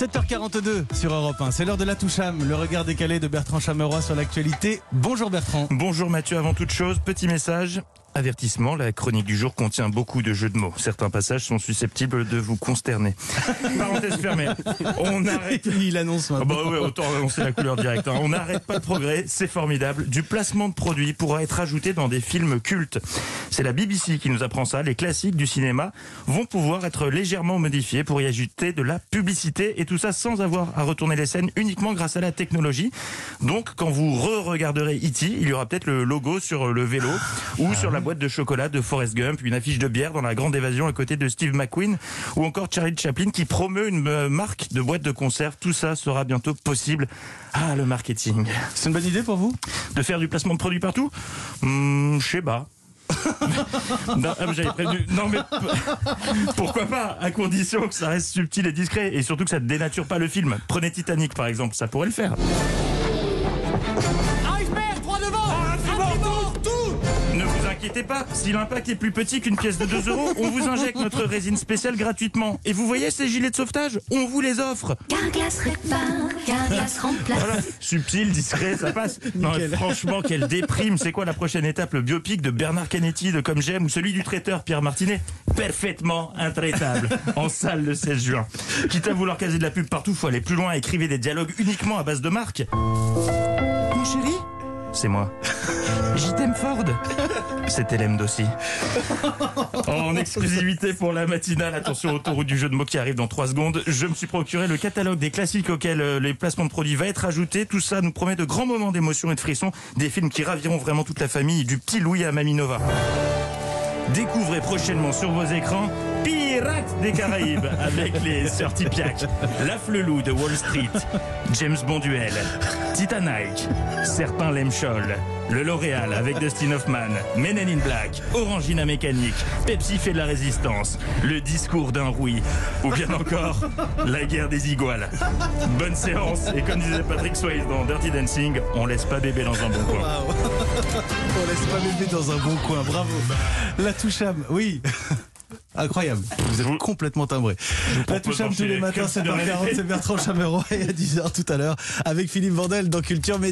7h42 sur Europe 1. C'est l'heure de la toucham, le regard décalé de Bertrand Chameroy sur l'actualité. Bonjour Bertrand. Bonjour Mathieu, avant toute chose, petit message. Avertissement, la chronique du jour contient beaucoup de jeux de mots. Certains passages sont susceptibles de vous consterner. Parenthèse fermée. On arrête. Il annonce Ah bah ouais, autant annoncer la couleur directe. hein. On n'arrête pas le progrès, c'est formidable. Du placement de produits pourra être ajouté dans des films cultes. C'est la BBC qui nous apprend ça. Les classiques du cinéma vont pouvoir être légèrement modifiés pour y ajouter de la publicité et tout ça sans avoir à retourner les scènes uniquement grâce à la technologie. Donc quand vous re-regarderez E.T., il y aura peut-être le logo sur le vélo ou sur la boîte de chocolat de Forrest Gump, une affiche de bière dans la grande évasion à côté de Steve McQueen ou encore Charlie Chaplin qui promeut une euh, marque de boîte de conserve. Tout ça sera bientôt possible. Ah, le marketing. C'est une bonne idée pour vous? De faire du placement de produits partout? Hmm, Je sais pas. non, ah, mais j'avais prévenu. Non, mais pourquoi pas À condition que ça reste subtil et discret et surtout que ça ne dénature pas le film. Prenez Titanic par exemple, ça pourrait le faire. Inquiétez pas, si l'impact est plus petit qu'une pièce de 2 euros, on vous injecte notre résine spéciale gratuitement. Et vous voyez ces gilets de sauvetage On vous les offre. Carglass répare, Carglass remplace. Voilà, subtil, discret, ça passe. Non, mais franchement, quelle déprime. C'est quoi la prochaine étape Le biopic de Bernard Canetti de Comme J'aime ou celui du traiteur Pierre Martinet? Parfaitement intraitable. En salle le 16 juin. Quitte à vouloir caser de la pub partout, faut aller plus loin. Écrivez des dialogues uniquement à base de marques. Mon chéri? C'est moi. J'y t'aime Ford? C'était l'aime d'aussi. En exclusivité pour la matinale, attention autoroute du jeu de mots qui arrive dans 3 secondes, je me suis procuré le catalogue des classiques auxquels euh, les placements de produits va être ajouté. Tout ça nous promet de grands moments d'émotion et de frisson, des films qui raviront vraiment toute la famille, du petit Louis à Mamie Nova. Découvrez prochainement sur vos écrans Pirates des Caraïbes avec les Sœurs Tipiak, La Flelou de Wall Street, James Bond Duel, Titanic, l'aiment Scholl, Le L'Oréal avec Dustin Hoffman, Men in Black, Orangina Mécanique, Pepsi fait de la résistance, Le discours d'un rouille, ou bien encore La guerre des iguales. Bonne séance. Et comme disait Patrick Swayze dans Dirty Dancing, on laisse pas bébé dans un bon coin. On laisse pas bébé dans un bon coin, bravo. La toucham, oui. Incroyable, vous êtes vous- complètement timbré. La toucham tous les matins, comme 7h40, c'est Bertrand Chameroy et à 10h tout à l'heure avec Philippe Vandel dans Culture Média.